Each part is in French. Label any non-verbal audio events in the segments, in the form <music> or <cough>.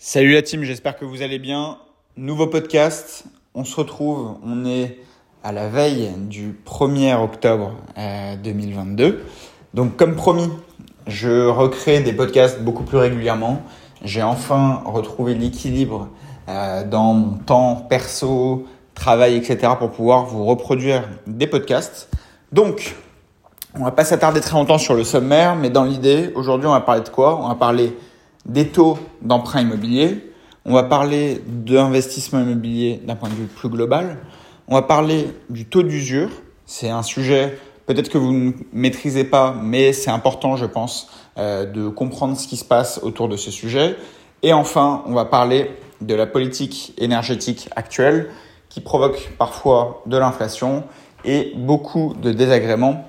Salut la team, j'espère que vous allez bien. Nouveau podcast, on se retrouve, on est à la veille du 1er octobre 2022. Euh, Donc comme promis, je recrée des podcasts beaucoup plus régulièrement. J'ai enfin retrouvé l'équilibre euh, dans mon temps perso, travail, etc. pour pouvoir vous reproduire des podcasts. Donc, on va pas s'attarder très longtemps sur le sommaire, mais dans l'idée, aujourd'hui, on va parler de quoi? On va parler des taux d'emprunt immobilier. On va parler d'investissement immobilier d'un point de vue plus global. On va parler du taux d'usure. C'est un sujet peut-être que vous ne maîtrisez pas, mais c'est important, je pense, euh, de comprendre ce qui se passe autour de ce sujet. Et enfin, on va parler de la politique énergétique actuelle qui provoque parfois de l'inflation et beaucoup de désagréments.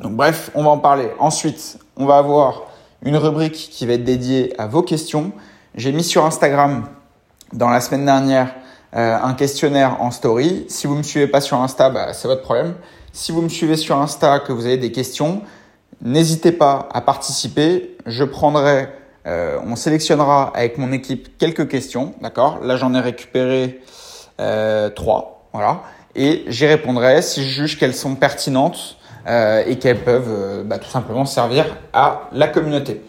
Donc bref, on va en parler. Ensuite, on va avoir une rubrique qui va être dédiée à vos questions. J'ai mis sur Instagram dans la semaine dernière euh, un questionnaire en story. Si vous me suivez pas sur Insta, bah, c'est votre problème. Si vous me suivez sur Insta, que vous avez des questions, n'hésitez pas à participer. Je prendrai, euh, on sélectionnera avec mon équipe quelques questions, d'accord? Là, j'en ai récupéré euh, trois, voilà. Et j'y répondrai si je juge qu'elles sont pertinentes et qu'elles peuvent euh, bah, tout simplement servir à la communauté.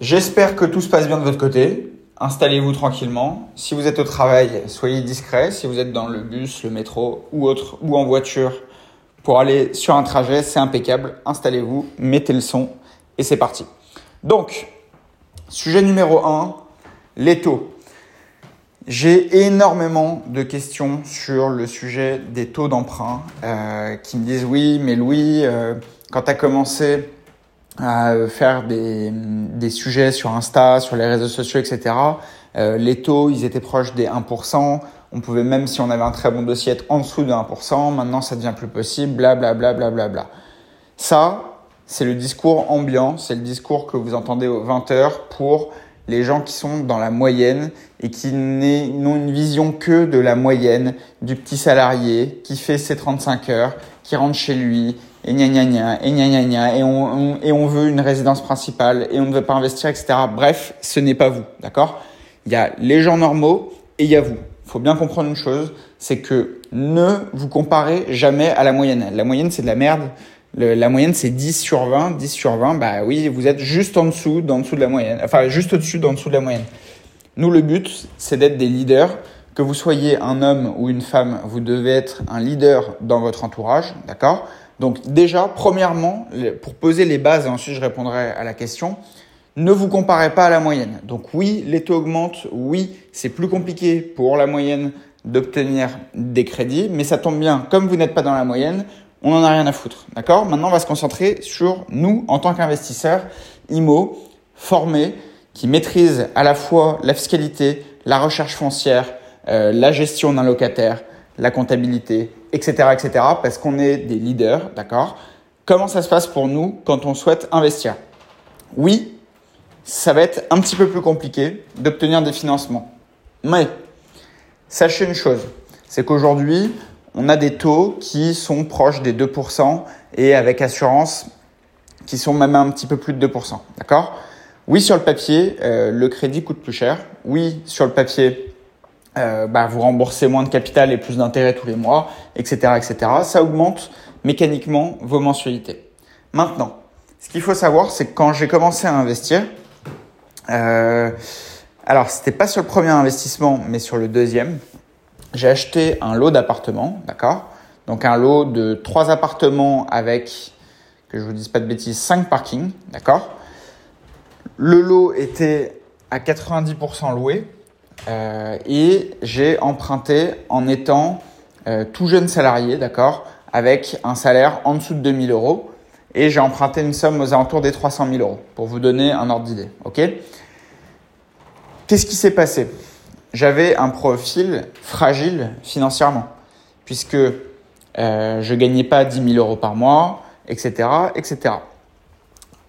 J'espère que tout se passe bien de votre côté. Installez-vous tranquillement. Si vous êtes au travail, soyez discret. Si vous êtes dans le bus, le métro ou autre, ou en voiture pour aller sur un trajet, c'est impeccable. Installez-vous, mettez le son et c'est parti. Donc, sujet numéro 1, les taux. J'ai énormément de questions sur le sujet des taux d'emprunt euh, qui me disent oui, mais Louis, euh, quand tu as commencé à faire des, des, sujets sur Insta, sur les réseaux sociaux, etc., euh, les taux, ils étaient proches des 1%. On pouvait même, si on avait un très bon dossier, être en dessous de 1%. Maintenant, ça devient plus possible, bla bla bla bla bla bla. Ça, c'est le discours ambiant, c'est le discours que vous entendez aux 20 heures pour les gens qui sont dans la moyenne et qui n'ont une vision que de la moyenne du petit salarié qui fait ses 35 heures, qui rentre chez lui et gna gna gna et gna gna et on, et on veut une résidence principale et on ne veut pas investir, etc. Bref, ce n'est pas vous, d'accord? Il y a les gens normaux et il y a vous. Il faut bien comprendre une chose, c'est que ne vous comparez jamais à la moyenne. La moyenne, c'est de la merde la moyenne, c'est 10 sur 20. 10 sur 20, bah oui, vous êtes juste en dessous, en dessous de la moyenne. Enfin, juste au-dessus, en dessous de la moyenne. Nous, le but, c'est d'être des leaders. Que vous soyez un homme ou une femme, vous devez être un leader dans votre entourage, d'accord? Donc déjà, premièrement, pour poser les bases, et ensuite je répondrai à la question, ne vous comparez pas à la moyenne. Donc oui, les taux augmentent, oui, c'est plus compliqué pour la moyenne d'obtenir des crédits, mais ça tombe bien, comme vous n'êtes pas dans la moyenne, on n'en a rien à foutre. D'accord? Maintenant, on va se concentrer sur nous en tant qu'investisseurs IMO formés qui maîtrisent à la fois la fiscalité, la recherche foncière, euh, la gestion d'un locataire, la comptabilité, etc., etc. Parce qu'on est des leaders, d'accord? Comment ça se passe pour nous quand on souhaite investir? Oui, ça va être un petit peu plus compliqué d'obtenir des financements. Mais sachez une chose, c'est qu'aujourd'hui, on a des taux qui sont proches des 2% et avec assurance qui sont même un petit peu plus de 2%. D'accord? Oui, sur le papier, euh, le crédit coûte plus cher. Oui, sur le papier, euh, bah, vous remboursez moins de capital et plus d'intérêts tous les mois, etc., etc. Ça augmente mécaniquement vos mensualités. Maintenant, ce qu'il faut savoir, c'est que quand j'ai commencé à investir, euh, alors c'était pas sur le premier investissement, mais sur le deuxième, j'ai acheté un lot d'appartements, d'accord? Donc un lot de trois appartements avec, que je vous dise pas de bêtises, cinq parkings, d'accord? Le lot était à 90% loué euh, et j'ai emprunté en étant euh, tout jeune salarié, d'accord? Avec un salaire en dessous de 2000 euros et j'ai emprunté une somme aux alentours des 300 000 euros pour vous donner un ordre d'idée, ok? Qu'est-ce qui s'est passé? J'avais un profil fragile financièrement, puisque euh, je gagnais pas 10 000 euros par mois, etc., etc.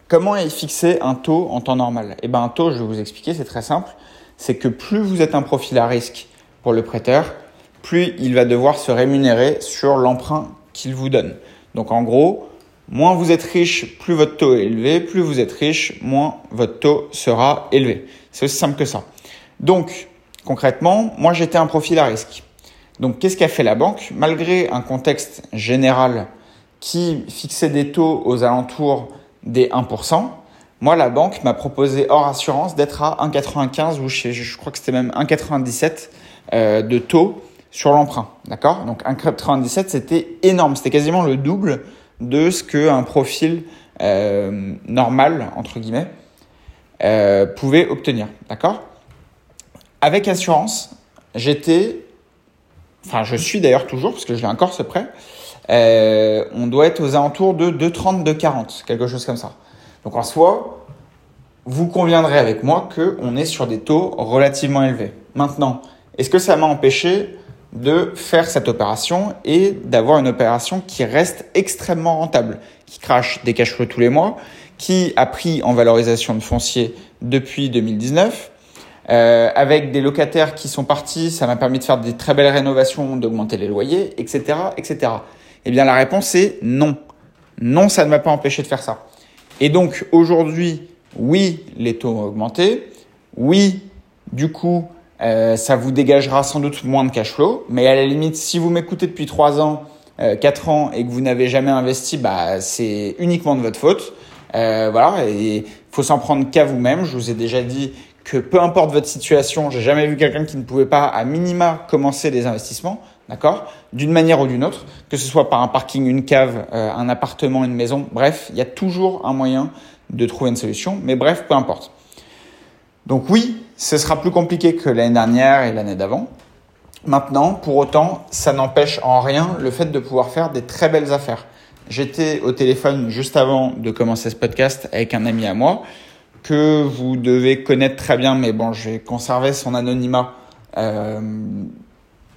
Comment est fixé un taux en temps normal? Eh ben un taux, je vais vous expliquer, c'est très simple. C'est que plus vous êtes un profil à risque pour le prêteur, plus il va devoir se rémunérer sur l'emprunt qu'il vous donne. Donc en gros, moins vous êtes riche, plus votre taux est élevé. Plus vous êtes riche, moins votre taux sera élevé. C'est aussi simple que ça. Donc, concrètement, moi j'étais un profil à risque. Donc, qu'est-ce qu'a fait la banque? Malgré un contexte général qui fixait des taux aux alentours des 1%, moi, la banque m'a proposé hors assurance d'être à 1,95 ou je, crois que c'était même 1,97 euh, de taux sur l'emprunt. D'accord? Donc 1,97, c'était énorme. C'était quasiment le double de ce qu'un profil euh, normal, entre guillemets, euh, pouvait obtenir. D'accord? Avec assurance, j'étais, enfin je suis d'ailleurs toujours, parce que je l'ai encore ce prêt, euh, on doit être aux alentours de 2,30, 2,40, quelque chose comme ça. Donc en soi, vous conviendrez avec moi qu'on est sur des taux relativement élevés. Maintenant, est-ce que ça m'a empêché de faire cette opération et d'avoir une opération qui reste extrêmement rentable, qui crache des cash flows tous les mois, qui a pris en valorisation de foncier depuis 2019, euh, avec des locataires qui sont partis, ça m'a permis de faire des très belles rénovations, d'augmenter les loyers, etc., etc. Eh bien, la réponse est non. Non, ça ne m'a pas empêché de faire ça. Et donc, aujourd'hui, oui, les taux ont augmenté. Oui, du coup, euh, ça vous dégagera sans doute moins de cash flow. Mais à la limite, si vous m'écoutez depuis 3 ans, euh, 4 ans et que vous n'avez jamais investi, bah, c'est uniquement de votre faute. Euh, voilà, et faut s'en prendre qu'à vous-même. Je vous ai déjà dit que peu importe votre situation, j'ai jamais vu quelqu'un qui ne pouvait pas à minima commencer des investissements, d'accord? D'une manière ou d'une autre, que ce soit par un parking, une cave, euh, un appartement, une maison, bref, il y a toujours un moyen de trouver une solution, mais bref, peu importe. Donc oui, ce sera plus compliqué que l'année dernière et l'année d'avant. Maintenant, pour autant, ça n'empêche en rien le fait de pouvoir faire des très belles affaires. J'étais au téléphone juste avant de commencer ce podcast avec un ami à moi que vous devez connaître très bien, mais bon, je vais conserver son anonymat. Euh,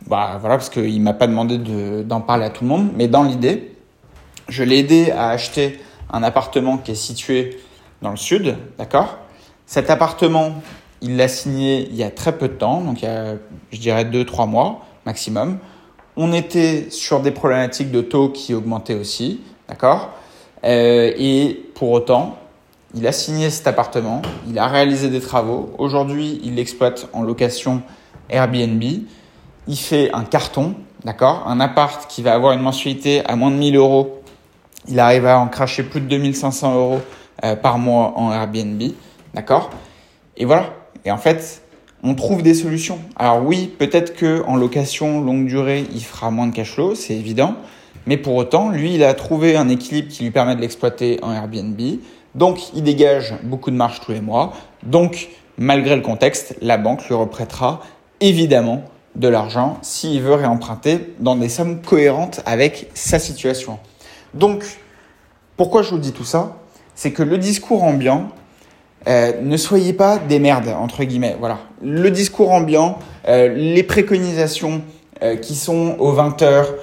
bah voilà, parce qu'il m'a pas demandé d'en parler à tout le monde, mais dans l'idée, je l'ai aidé à acheter un appartement qui est situé dans le sud, d'accord? Cet appartement, il l'a signé il y a très peu de temps, donc il y a, je dirais, 2-3 mois maximum. On était sur des problématiques de taux qui augmentaient aussi, d'accord? Euh, Et pour autant, il a signé cet appartement, il a réalisé des travaux. Aujourd'hui, il l'exploite en location Airbnb. Il fait un carton, d'accord? Un appart qui va avoir une mensualité à moins de 1000 euros. Il arrive à en cracher plus de 2500 euros euh, par mois en Airbnb, d'accord? Et voilà, et en fait, on trouve des solutions. Alors oui, peut-être que en location longue durée, il fera moins de cash flow, c'est évident. Mais pour autant, lui, il a trouvé un équilibre qui lui permet de l'exploiter en Airbnb. Donc, il dégage beaucoup de marge tous les mois. Donc, malgré le contexte, la banque lui reprêtera évidemment de l'argent s'il veut réemprunter dans des sommes cohérentes avec sa situation. Donc, pourquoi je vous dis tout ça? C'est que le discours ambiant, euh, ne soyez pas des merdes, entre guillemets. Voilà. Le discours ambiant, euh, les préconisations euh, qui sont aux 20 heures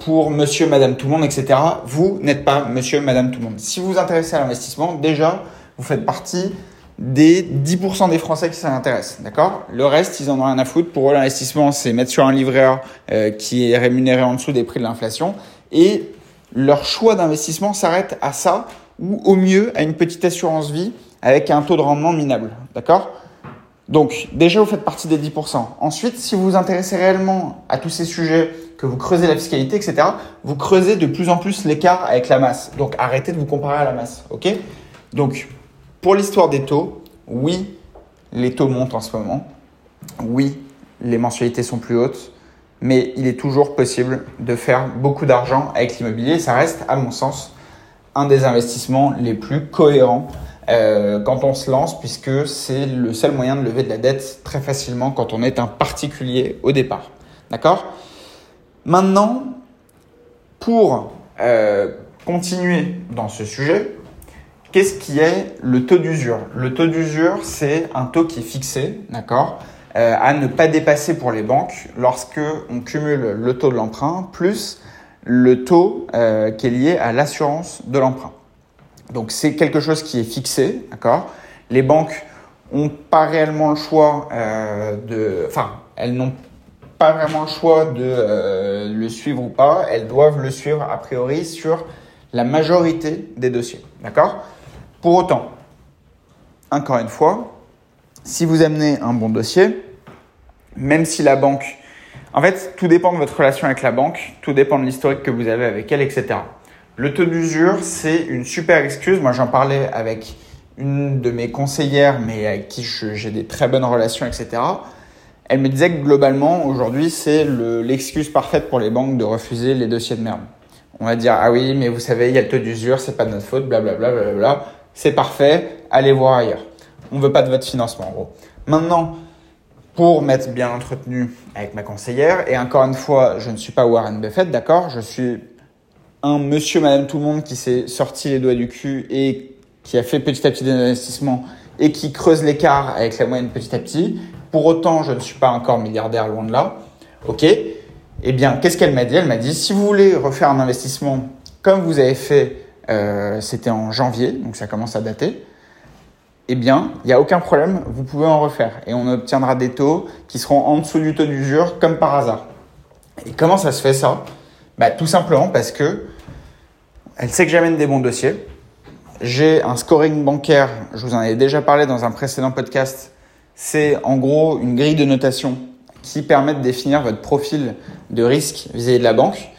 pour monsieur, madame, tout le monde, etc. Vous n'êtes pas monsieur, madame, tout le monde. Si vous vous intéressez à l'investissement, déjà, vous faites partie des 10% des Français qui s'intéressent, d'accord? Le reste, ils en ont rien à foutre. Pour eux, l'investissement, c'est mettre sur un livret A qui est rémunéré en dessous des prix de l'inflation. Et leur choix d'investissement s'arrête à ça, ou au mieux à une petite assurance vie avec un taux de rendement minable. D'accord? Donc, déjà, vous faites partie des 10%. Ensuite, si vous vous intéressez réellement à tous ces sujets, que vous creusez la fiscalité, etc., vous creusez de plus en plus l'écart avec la masse. Donc, arrêtez de vous comparer à la masse. OK? Donc, pour l'histoire des taux, oui, les taux montent en ce moment. Oui, les mensualités sont plus hautes. Mais il est toujours possible de faire beaucoup d'argent avec l'immobilier. Ça reste, à mon sens, un des investissements les plus cohérents euh, quand on se lance, puisque c'est le seul moyen de lever de la dette très facilement quand on est un particulier au départ. D'accord? Maintenant, pour euh, continuer dans ce sujet, qu'est-ce qui est le taux d'usure? Le taux d'usure, c'est un taux qui est fixé, d'accord? Euh, à ne pas dépasser pour les banques lorsque on cumule le taux de l'emprunt plus le taux euh, qui est lié à l'assurance de l'emprunt. Donc c'est quelque chose qui est fixé, d'accord? Les banques ont pas réellement le choix euh, de, enfin, elles n'ont pas vraiment le choix de euh, le suivre ou pas. Elles doivent le suivre a priori sur la majorité des dossiers, d'accord? Pour autant, encore une fois, si vous amenez un bon dossier, même si la banque... En fait, tout dépend de votre relation avec la banque, tout dépend de l'historique que vous avez avec elle, etc. Le taux d'usure, c'est une super excuse. Moi, j'en parlais avec une de mes conseillères, mais avec qui j'ai des très bonnes relations, etc. Elle me disait que globalement, aujourd'hui, c'est l'excuse parfaite pour les banques de refuser les dossiers de merde. On va dire, ah oui, mais vous savez, il y a le taux d'usure, c'est pas de notre faute, blablabla, blablabla. C'est parfait, allez voir ailleurs. On veut pas de votre financement, en gros. Maintenant, pour m'être bien entretenu avec ma conseillère, et encore une fois, je ne suis pas Warren Buffett, d'accord? Je suis un monsieur, madame, tout le monde qui s'est sorti les doigts du cul et qui a fait petit à petit des investissements et qui creuse l'écart avec la moyenne petit à petit. Pour autant, je ne suis pas encore milliardaire, loin de là. OK Eh bien, qu'est-ce qu'elle m'a dit? Elle m'a dit, si vous voulez refaire un investissement comme vous avez fait, euh, c'était en janvier, donc ça commence à dater, eh bien, il n'y a aucun problème, vous pouvez en refaire. Et on obtiendra des taux qui seront en dessous du taux d'usure, comme par hasard. Et comment ça se fait ça? Bah, Tout simplement parce que elle sait que j'amène des bons dossiers. J'ai un scoring bancaire, je vous en ai déjà parlé dans un précédent podcast, c'est en gros une grille de notation qui permet de définir votre profil de risque vis-à-vis de la banque.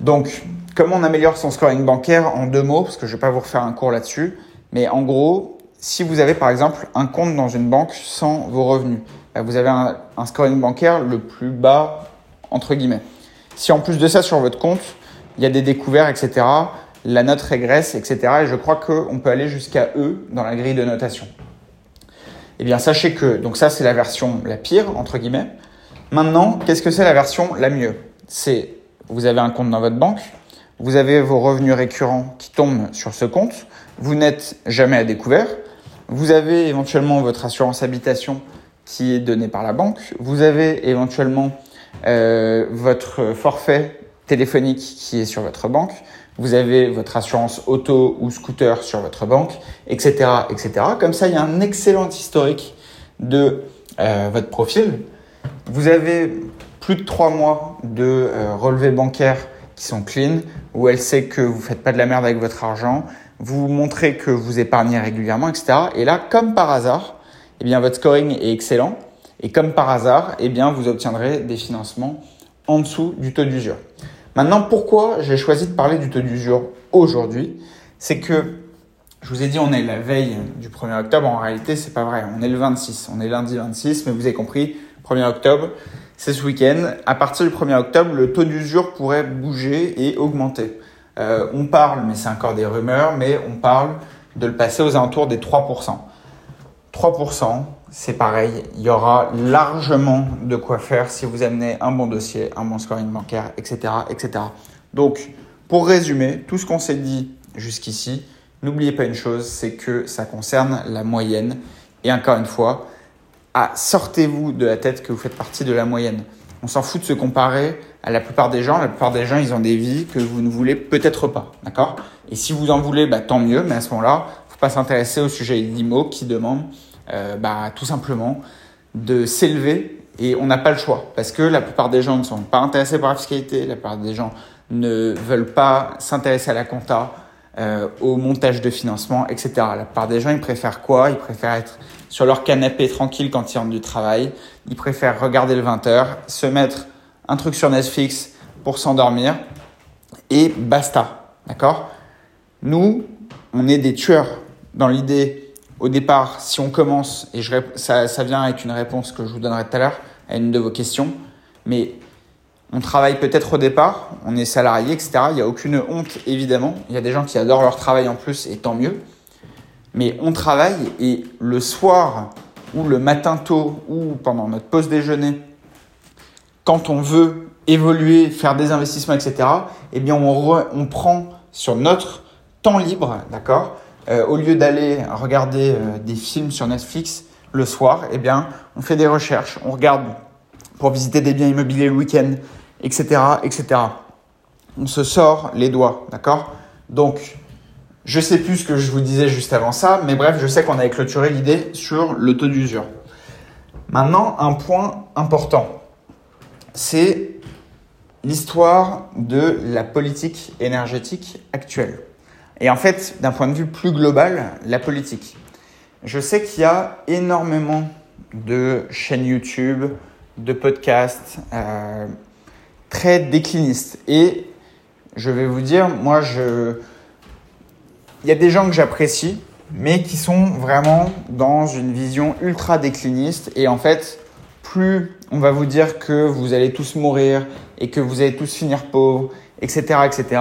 Donc, comment on améliore son scoring bancaire en deux mots, parce que je ne vais pas vous refaire un cours là-dessus, mais en gros, si vous avez par exemple un compte dans une banque sans vos revenus, bah, vous avez un, un scoring bancaire le plus bas, entre guillemets. Si en plus de ça, sur votre compte, il y a des découverts, etc., la note régresse, etc., et je crois qu'on peut aller jusqu'à E dans la grille de notation. Eh bien, sachez que, donc ça, c'est la version la pire, entre guillemets. Maintenant, qu'est-ce que c'est la version la mieux? C'est, vous avez un compte dans votre banque, vous avez vos revenus récurrents qui tombent sur ce compte, vous n'êtes jamais à découvert, vous avez éventuellement votre assurance habitation qui est donnée par la banque, vous avez éventuellement euh, votre forfait téléphonique qui est sur votre banque, vous avez votre assurance auto ou scooter sur votre banque, etc., etc. Comme ça, il y a un excellent historique de euh, votre profil. Vous avez plus de trois mois de euh, relevés bancaires qui sont clean, où elle sait que vous faites pas de la merde avec votre argent, vous montrez que vous épargnez régulièrement, etc. Et là, comme par hasard, eh bien, votre scoring est excellent. Et comme par hasard, eh bien, vous obtiendrez des financements en dessous du taux d'usure. Maintenant, pourquoi j'ai choisi de parler du taux d'usure aujourd'hui? C'est que je vous ai dit, on est la veille du 1er octobre. En réalité, c'est pas vrai. On est le 26. On est lundi 26, mais vous avez compris, 1er octobre, c'est ce week-end. À partir du 1er octobre, le taux d'usure pourrait bouger et augmenter. Euh, on parle, mais c'est encore des rumeurs, mais on parle de le passer aux alentours des 3%. 3%, c'est pareil, il y aura largement de quoi faire si vous amenez un bon dossier, un bon scoring bancaire, etc. etc. Donc, pour résumer, tout ce qu'on s'est dit jusqu'ici, n'oubliez pas une chose, c'est que ça concerne la moyenne. Et encore une fois, ah, sortez-vous de la tête que vous faites partie de la moyenne. On s'en fout de se comparer à la plupart des gens. La plupart des gens, ils ont des vies que vous ne voulez peut-être pas. D'accord? Et si vous en voulez, bah, tant mieux. Mais à ce moment-là, faut pas s'intéresser au sujet d'IMO qui demande euh, bah, tout simplement de s'élever et on n'a pas le choix parce que la plupart des gens ne sont pas intéressés par la fiscalité, la plupart des gens ne veulent pas s'intéresser à la compta, euh, au montage de financement, etc. La plupart des gens, ils préfèrent quoi? Ils préfèrent être sur leur canapé tranquille quand ils rentrent du travail. Ils préfèrent regarder le 20h, se mettre un truc sur Netflix pour s'endormir et basta. D'accord? Nous, on est des tueurs dans l'idée au départ, si on commence, et je, ça, ça vient avec une réponse que je vous donnerai tout à l'heure à une de vos questions, mais on travaille peut-être au départ, on est salarié, etc. Il n'y a aucune honte, évidemment. Il y a des gens qui adorent leur travail en plus, et tant mieux. Mais on travaille, et le soir, ou le matin tôt, ou pendant notre pause déjeuner, quand on veut évoluer, faire des investissements, etc., eh bien, on, on prend sur notre temps libre, d'accord? Euh, au lieu d'aller regarder euh, des films sur Netflix le soir, eh bien, on fait des recherches, on regarde pour visiter des biens immobiliers le week-end, etc., etc. On se sort les doigts, d'accord? Donc, je sais plus ce que je vous disais juste avant ça, mais bref, je sais qu'on avait clôturé l'idée sur le taux d'usure. Maintenant, un point important, c'est l'histoire de la politique énergétique actuelle. Et en fait, d'un point de vue plus global, la politique. je sais qu'il y a énormément de chaînes YouTube, de podcasts euh, très déclinistes. Et je vais vous dire, moi, je... il y a des gens que j'apprécie, mais qui sont vraiment dans une vision ultra décliniste. Et en fait, plus on va vous dire que vous allez tous mourir et que vous allez tous finir pauvres, etc., etc.,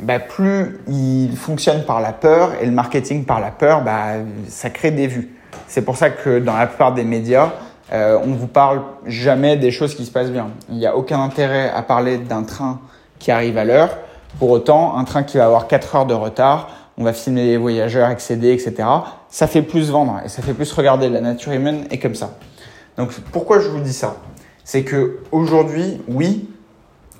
bah, plus il fonctionne par la peur et le marketing par la peur, bah, ça crée des vues. C'est pour ça que dans la plupart des médias, euh, on vous parle jamais des choses qui se passent bien. Il n'y a aucun intérêt à parler d'un train qui arrive à l'heure. Pour autant, un train qui va avoir 4 heures de retard, on va filmer les voyageurs excédés, etc. Ça fait plus vendre et ça fait plus regarder. La nature humaine est comme ça. Donc pourquoi je vous dis ça? C'est que aujourd'hui, oui,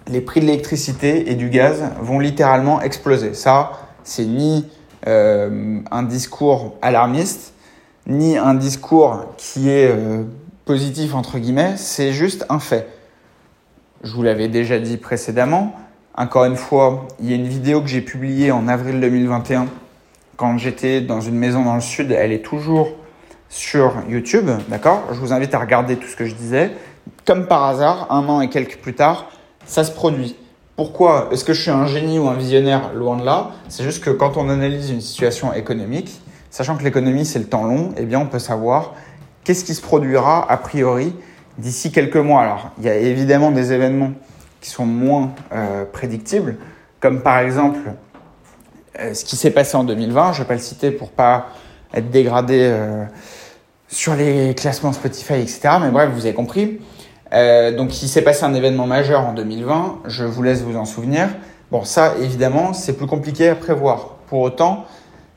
les prix de l'électricité et du gaz vont littéralement exploser. Ça, c'est ni euh, un discours alarmiste, ni un discours qui est euh, positif entre guillemets, c'est juste un fait. Je vous l'avais déjà dit précédemment. Encore une fois, il y a une vidéo que j'ai publiée en avril 2021 quand j'étais dans une maison dans le sud. Elle est toujours sur YouTube, d'accord? Je vous invite à regarder tout ce que je disais. Comme par hasard, un an et quelques plus tard, ça se produit. Pourquoi Est-ce que je suis un génie ou un visionnaire Loin de là? C'est juste que quand on analyse une situation économique, sachant que l'économie c'est le temps long, eh bien on peut savoir qu'est-ce qui se produira a priori d'ici quelques mois. Alors il y a évidemment des événements qui sont moins euh, prédictibles, comme par exemple euh, ce qui s'est passé en 2020. Je ne vais pas le citer pour pas être dégradé euh, sur les classements Spotify, etc. Mais bref, vous avez compris. Euh, donc, il s'est passé un événement majeur en 2020. Je vous laisse vous en souvenir. Bon, ça, évidemment, c'est plus compliqué à prévoir. Pour autant,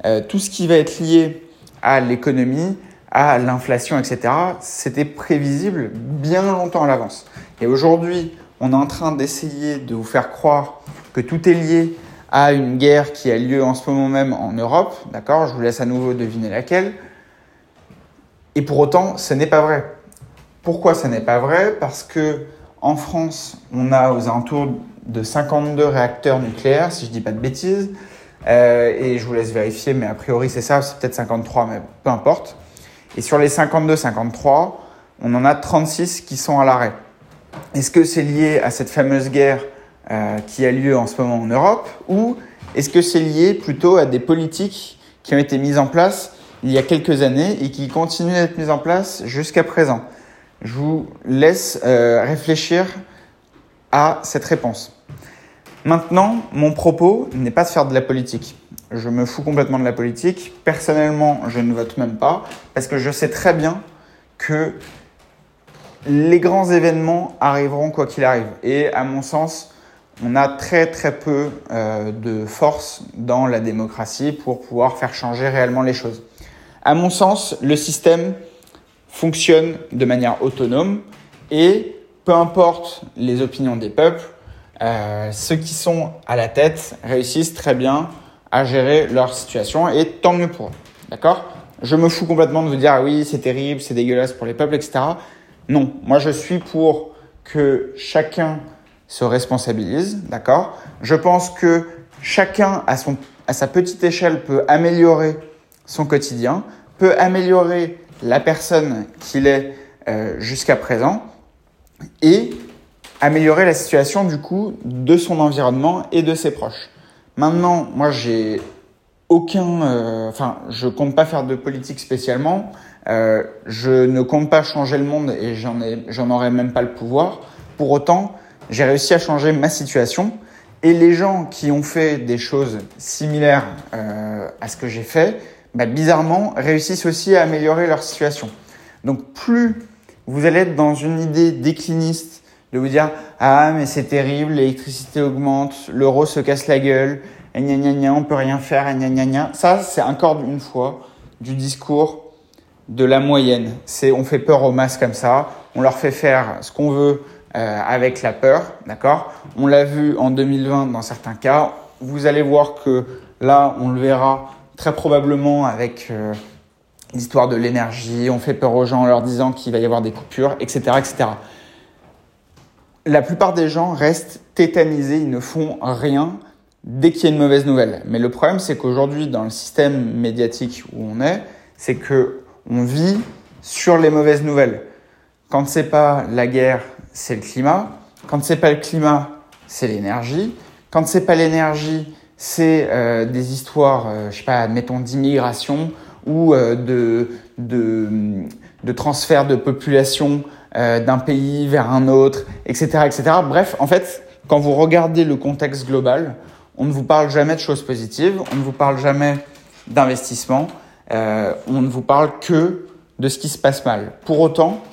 euh, tout ce qui va être lié à l'économie, à l'inflation, etc., c'était prévisible bien longtemps à l'avance. Et aujourd'hui, on est en train d'essayer de vous faire croire que tout est lié à une guerre qui a lieu en ce moment même en Europe, d'accord? Je vous laisse à nouveau deviner laquelle. Et pour autant, ce n'est pas vrai. Pourquoi ce n'est pas vrai? Parce que en France, on a aux alentours de 52 réacteurs nucléaires, si je ne dis pas de bêtises. Euh, et je vous laisse vérifier, mais a priori c'est ça, c'est peut-être 53, mais peu importe. Et sur les 52-53, on en a 36 qui sont à l'arrêt. Est-ce que c'est lié à cette fameuse guerre euh, qui a lieu en ce moment en Europe ou est-ce que c'est lié plutôt à des politiques qui ont été mises en place il y a quelques années et qui continuent d'être mises en place jusqu'à présent? Je vous laisse euh, réfléchir à cette réponse. Maintenant, mon propos n'est pas de faire de la politique. Je me fous complètement de la politique. Personnellement, je ne vote même pas parce que je sais très bien que les grands événements arriveront quoi qu'il arrive. Et à mon sens, on a très très peu euh, de force dans la démocratie pour pouvoir faire changer réellement les choses. À mon sens, le système fonctionne de manière autonome et peu importe les opinions des peuples, euh, ceux qui sont à la tête réussissent très bien à gérer leur situation et tant mieux pour eux. D'accord? Je me fous complètement de vous dire ah oui, c'est terrible, c'est dégueulasse pour les peuples, etc. Non, moi je suis pour que chacun se responsabilise, d'accord? Je pense que chacun à, son, à sa petite échelle peut améliorer son quotidien, peut améliorer la personne qu'il est euh, jusqu'à présent et améliorer la situation du coup de son environnement et de ses proches. Maintenant, moi j'ai aucun, euh, enfin, je compte pas faire de politique spécialement. Euh, je ne compte pas changer le monde et j'en ai, j'en aurais même pas le pouvoir. Pour autant, j'ai réussi à changer ma situation et les gens qui ont fait des choses similaires à ce que j'ai fait, bah, bizarrement, réussissent aussi à améliorer leur situation. Donc plus vous allez être dans une idée décliniste de vous dire ah mais c'est terrible, l'électricité augmente, l'euro se casse la gueule, et gna gna gna, on peut rien faire, et gna gna gna. Ça c'est encore une fois du discours de la moyenne. C'est on fait peur aux masses comme ça, on leur fait faire ce qu'on veut euh, avec la peur, d'accord? On l'a vu en 2020 dans certains cas. Vous allez voir que là on le verra très probablement avec euh, l'histoire de l'énergie, on fait peur aux gens en leur disant qu'il va y avoir des coupures, etc., etc. La plupart des gens restent tétanisés, ils ne font rien dès qu'il y a une mauvaise nouvelle. Mais le problème, c'est qu'aujourd'hui, dans le système médiatique où on est, c'est que on vit sur les mauvaises nouvelles. Quand c'est pas la guerre, c'est le climat. Quand c'est pas le climat, c'est l'énergie. Quand c'est pas l'énergie, c'est euh, des histoires, euh, je sais pas, admettons d'immigration ou euh, de, de, de transfert de population euh, d'un pays vers un autre, etc., etc. Bref, en fait, quand vous regardez le contexte global, on ne vous parle jamais de choses positives, on ne vous parle jamais d'investissement, on ne vous parle que de ce qui se passe mal. Pour autant,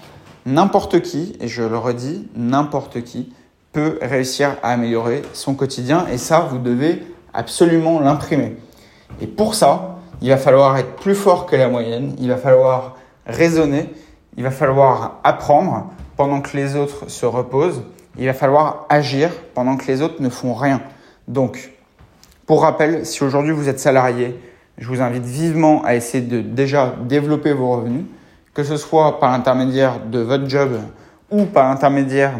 n'importe qui, et je le redis, n'importe qui peut réussir à améliorer son quotidien et ça, vous devez absolument l'imprimer. Et pour ça, il va falloir être plus fort que la moyenne, il va falloir raisonner, il va falloir apprendre pendant que les autres se reposent, il va falloir agir pendant que les autres ne font rien. Donc, pour rappel, si aujourd'hui vous êtes salarié, je vous invite vivement à essayer de déjà développer vos revenus, que ce soit par l'intermédiaire de votre job ou par l'intermédiaire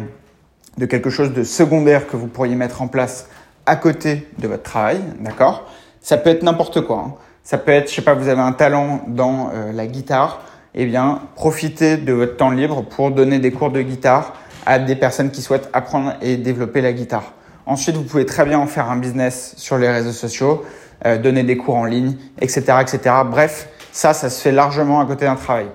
de quelque chose de secondaire que vous pourriez mettre en place à côté de votre travail, d'accord? Ça peut être n'importe quoi. Hein. Ça peut être, je sais pas, vous avez un talent dans euh, la guitare, eh bien, profitez de votre temps libre pour donner des cours de guitare à des personnes qui souhaitent apprendre et développer la guitare. Ensuite, vous pouvez très bien en faire un business sur les réseaux sociaux, euh, donner des cours en ligne, etc., etc. Bref, ça, ça se fait largement à côté d'un travail.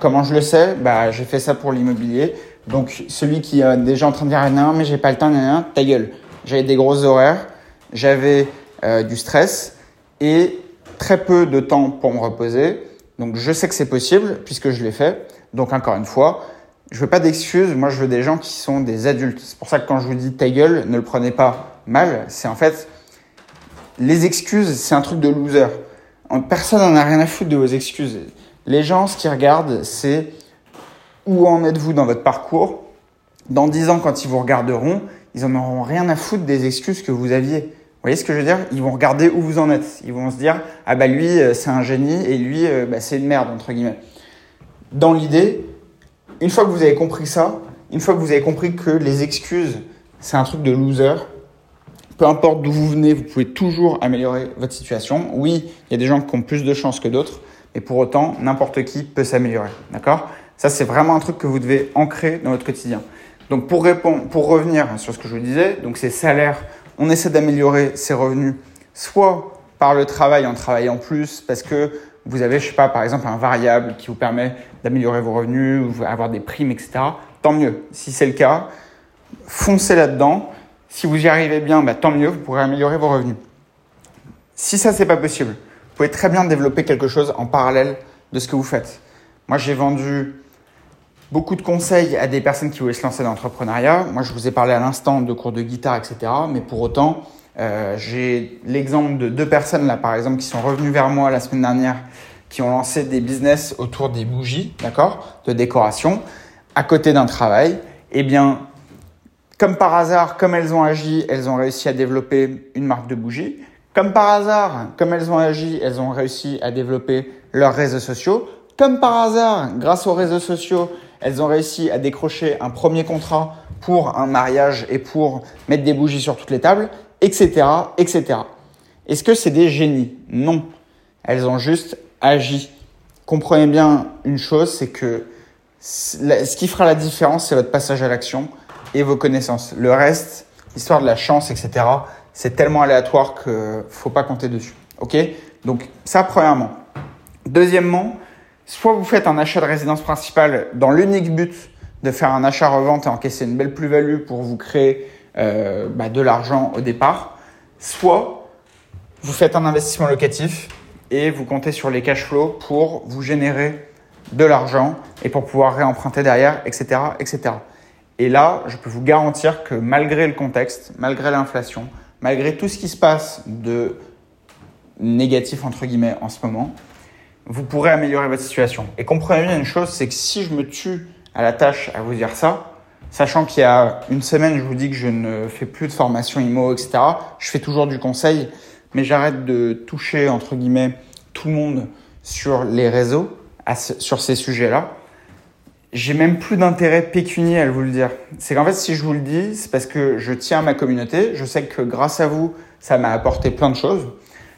Comment je le sais? Bah, j'ai fait ça pour l'immobilier. Donc, celui qui est déjà en train de dire non, mais j'ai pas le temps, non, ta gueule. J'avais des gros horaires, j'avais euh, du stress et très peu de temps pour me reposer. Donc, je sais que c'est possible puisque je l'ai fait. Donc, encore une fois, je veux pas d'excuses. Moi, je veux des gens qui sont des adultes. C'est pour ça que quand je vous dis ta gueule, ne le prenez pas mal. C'est en fait, les excuses, c'est un truc de loser. Personne n'en a rien à foutre de vos excuses. Les gens, ce qu'ils regardent, c'est où en êtes-vous dans votre parcours? Dans dix ans, quand ils vous regarderont, ils en auront rien à foutre des excuses que vous aviez. Vous voyez ce que je veux dire? Ils vont regarder où vous en êtes. Ils vont se dire ah bah lui euh, c'est un génie et lui euh, bah, c'est une merde entre guillemets. Dans l'idée, une fois que vous avez compris ça, une fois que vous avez compris que les excuses, c'est un truc de loser, peu importe d'où vous venez, vous pouvez toujours améliorer votre situation. Oui, il y a des gens qui ont plus de chances que d'autres, mais pour autant, n'importe qui peut s'améliorer. D'accord? Ça, c'est vraiment un truc que vous devez ancrer dans votre quotidien. Donc, pour répondre, pour revenir sur ce que je vous disais, donc ces salaires, on essaie d'améliorer ses revenus, soit par le travail en travaillant plus, parce que vous avez, je sais pas, par exemple, un variable qui vous permet d'améliorer vos revenus, ou avoir des primes, etc. Tant mieux. Si c'est le cas, foncez là-dedans. Si vous y arrivez bien, bah, tant mieux, vous pourrez améliorer vos revenus. Si ça, c'est pas possible, vous pouvez très bien développer quelque chose en parallèle de ce que vous faites. Moi, j'ai vendu beaucoup de conseils à des personnes qui voulaient se lancer dans l'entrepreneuriat. Moi, je vous ai parlé à l'instant de cours de guitare, etc. Mais pour autant, euh, j'ai l'exemple de deux personnes là, par exemple, qui sont revenues vers moi la semaine dernière, qui ont lancé des business autour des bougies, d'accord, de décoration, à côté d'un travail. Eh bien, comme par hasard, comme elles ont agi, elles ont réussi à développer une marque de bougies. Comme par hasard, comme elles ont agi, elles ont réussi à développer leurs réseaux sociaux. Comme par hasard, grâce aux réseaux sociaux, elles ont réussi à décrocher un premier contrat pour un mariage et pour mettre des bougies sur toutes les tables etc., etc. Est-ce que c'est des génies? Non. Elles ont juste agi. Comprenez bien une chose, c'est que ce qui fera la différence, c'est votre passage à l'action et vos connaissances. Le reste, l'histoire de la chance, etc., c'est tellement aléatoire que faut pas compter dessus. Ok? Donc ça, premièrement. Deuxièmement, soit vous faites un achat de résidence principale dans l'unique but de faire un achat-revente et encaisser une belle plus-value pour vous créer euh, bah, de l'argent au départ, soit vous faites un investissement locatif et vous comptez sur les cash flows pour vous générer de l'argent et pour pouvoir réemprunter derrière, etc., etc. Et là, je peux vous garantir que malgré le contexte, malgré l'inflation, malgré tout ce qui se passe de négatif entre guillemets en ce moment, vous pourrez améliorer votre situation. Et comprenez bien une chose, c'est que si je me tue à la tâche à vous dire ça, Sachant qu'il y a une semaine, je vous dis que je ne fais plus de formation IMO, etc. Je fais toujours du conseil, mais j'arrête de toucher, entre guillemets, tout le monde sur les réseaux, sur ces sujets-là. J'ai même plus d'intérêt pécunier à vous le dire. C'est qu'en fait, si je vous le dis, c'est parce que je tiens à ma communauté. Je sais que grâce à vous, ça m'a apporté plein de choses.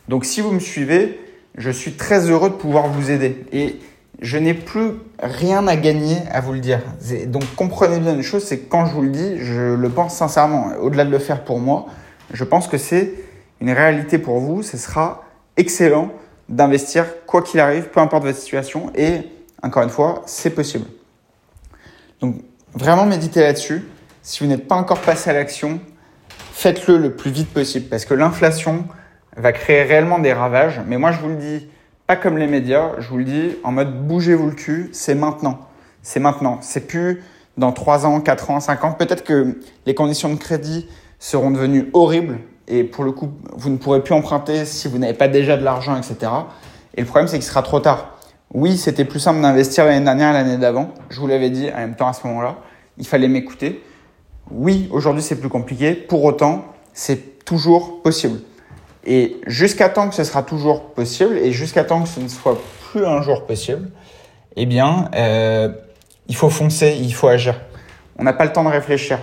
Donc, si vous me suivez, je suis très heureux de pouvoir vous aider. Et je n'ai plus rien à gagner à vous le dire. Donc comprenez bien une chose, c'est que quand je vous le dis, je le pense sincèrement. Au-delà de le faire pour moi, je pense que c'est une réalité pour vous. Ce sera excellent d'investir quoi qu'il arrive, peu importe votre situation. Et encore une fois, c'est possible. Donc vraiment méditez là-dessus. Si vous n'êtes pas encore passé à l'action, faites-le le plus vite possible parce que l'inflation va créer réellement des ravages. Mais moi, je vous le dis, pas comme les médias, je vous le dis, en mode bougez-vous le cul, c'est maintenant. C'est maintenant. C'est plus dans 3 ans, 4 ans, 5 ans. Peut-être que les conditions de crédit seront devenues horribles et pour le coup, vous ne pourrez plus emprunter si vous n'avez pas déjà de l'argent, etc. Et le problème, c'est qu'il sera trop tard. Oui, c'était plus simple d'investir l'année dernière, l'année d'avant. Je vous l'avais dit en même temps à ce moment-là. Il fallait m'écouter. Oui, aujourd'hui, c'est plus compliqué. Pour autant, c'est toujours possible. Et jusqu'à temps que ce sera toujours possible et jusqu'à temps que ce ne soit plus un jour possible, eh bien, euh, il faut foncer, il faut agir. On n'a pas le temps de réfléchir.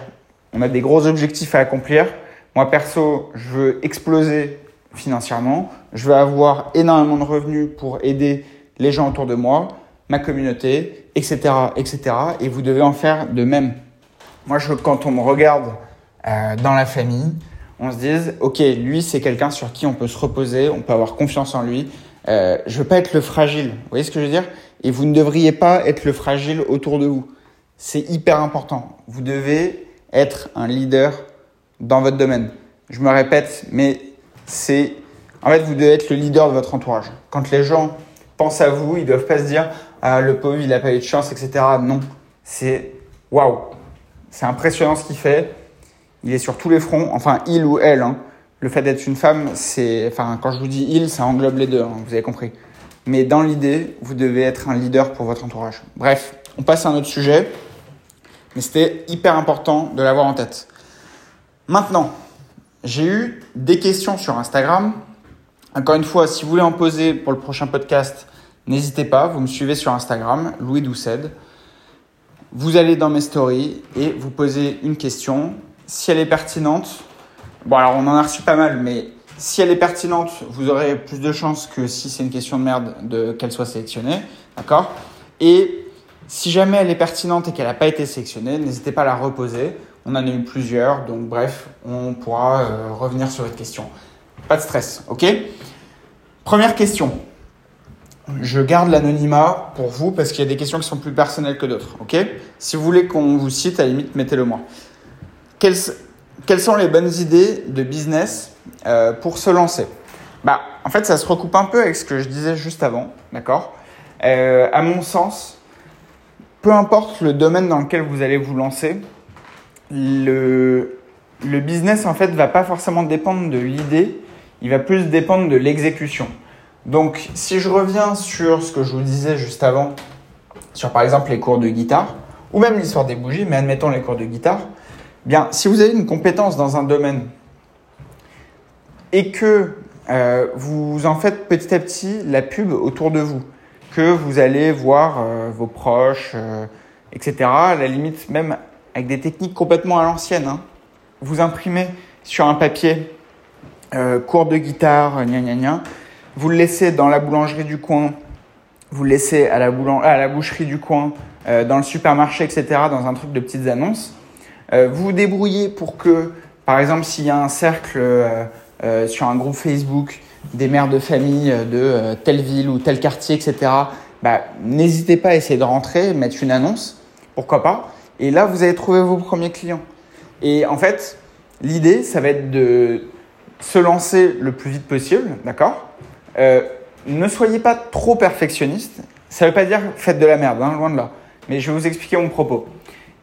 On a des gros objectifs à accomplir. Moi, perso, je veux exploser financièrement. Je veux avoir énormément de revenus pour aider les gens autour de moi, ma communauté, etc., etc. Et vous devez en faire de même. Moi, quand on me regarde euh, dans la famille, on se dise, ok, lui c'est quelqu'un sur qui on peut se reposer, on peut avoir confiance en lui. Euh, je veux pas être le fragile, vous voyez ce que je veux dire? Et vous ne devriez pas être le fragile autour de vous. C'est hyper important. Vous devez être un leader dans votre domaine. Je me répète, mais c'est en fait vous devez être le leader de votre entourage. Quand les gens pensent à vous, ils doivent pas se dire ah le pauvre il a pas eu de chance, etc. Non, c'est waouh, c'est impressionnant ce qu'il fait il est sur tous les fronts, enfin il ou elle. Hein. Le fait d'être une femme, c'est, enfin quand je vous dis il, ça englobe les deux, hein, vous avez compris. Mais dans l'idée, vous devez être un leader pour votre entourage. Bref, on passe à un autre sujet, mais c'était hyper important de l'avoir en tête. Maintenant, j'ai eu des questions sur Instagram. Encore une fois, si vous voulez en poser pour le prochain podcast, n'hésitez pas, vous me suivez sur Instagram, Louis Doucet. Vous allez dans mes stories et vous posez une question si elle est pertinente, bon alors on en a reçu pas mal, mais si elle est pertinente, vous aurez plus de chances que si c'est une question de merde, de qu'elle soit sélectionnée, d'accord? Et si jamais elle est pertinente et qu'elle n'a pas été sélectionnée, n'hésitez pas à la reposer. On en a eu plusieurs, donc bref, on pourra euh, revenir sur votre question. Pas de stress, ok? Première question. Je garde l'anonymat pour vous parce qu'il y a des questions qui sont plus personnelles que d'autres, ok? Si vous voulez qu'on vous cite, à la limite, mettez-le moi quelles, sont les bonnes idées de business euh, pour se lancer? Bah, En fait, ça se recoupe un peu avec ce que je disais juste avant, d'accord? Euh, À mon sens, peu importe le domaine dans lequel vous allez vous lancer, le, le business, en fait, va pas forcément dépendre de l'idée, il va plus dépendre de l'exécution. Donc, si je reviens sur ce que je vous disais juste avant, sur par exemple les cours de guitare, ou même l'histoire des bougies, mais admettons les cours de guitare, Bien, si vous avez une compétence dans un domaine et que euh, vous en faites petit à petit la pub autour de vous, que vous allez voir euh, vos proches, euh, etc., à la limite même avec des techniques complètement à l'ancienne, hein. vous imprimez sur un papier cours de guitare, gna gna gna, vous le laissez dans la boulangerie du coin, vous le laissez à la, à la boucherie du coin, dans le supermarché, etc., dans un truc de petites annonces vous vous débrouillez pour que, par exemple, s'il y a un cercle euh, euh, sur un groupe Facebook des mères de famille de telle ville ou tel quartier, etc., bah, n'hésitez pas à essayer de rentrer, mettre une annonce, pourquoi pas. Et là, vous allez trouver vos premiers clients. Et en fait, l'idée, ça va être de se lancer le plus vite possible, d'accord? Ne soyez pas trop perfectionniste. Ça ne veut pas dire faites de la merde, hein, loin de là. Mais je vais vous expliquer mon propos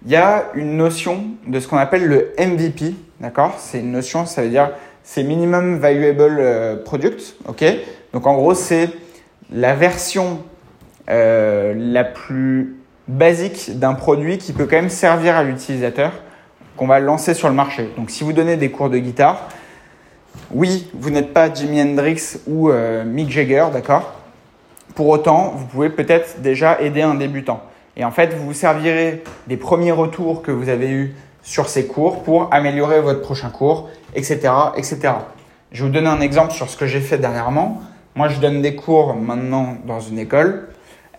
il y a une notion de ce qu'on appelle le MVP, d'accord? C'est une notion, ça veut dire c'est Minimum Valuable euh, Product, ok? Donc en gros, c'est la version euh, la plus basique d'un produit qui peut quand même servir à l'utilisateur qu'on va lancer sur le marché. Donc si vous donnez des cours de guitare, oui, vous n'êtes pas Jimi Hendrix ou euh, Mick Jagger, d'accord? Pour autant, vous pouvez peut-être déjà aider un débutant. Et en fait, vous vous servirez des premiers retours que vous avez eus sur ces cours pour améliorer votre prochain cours, etc., etc. Je vais vous donner un exemple sur ce que j'ai fait dernièrement. moi je donne des cours maintenant dans une école.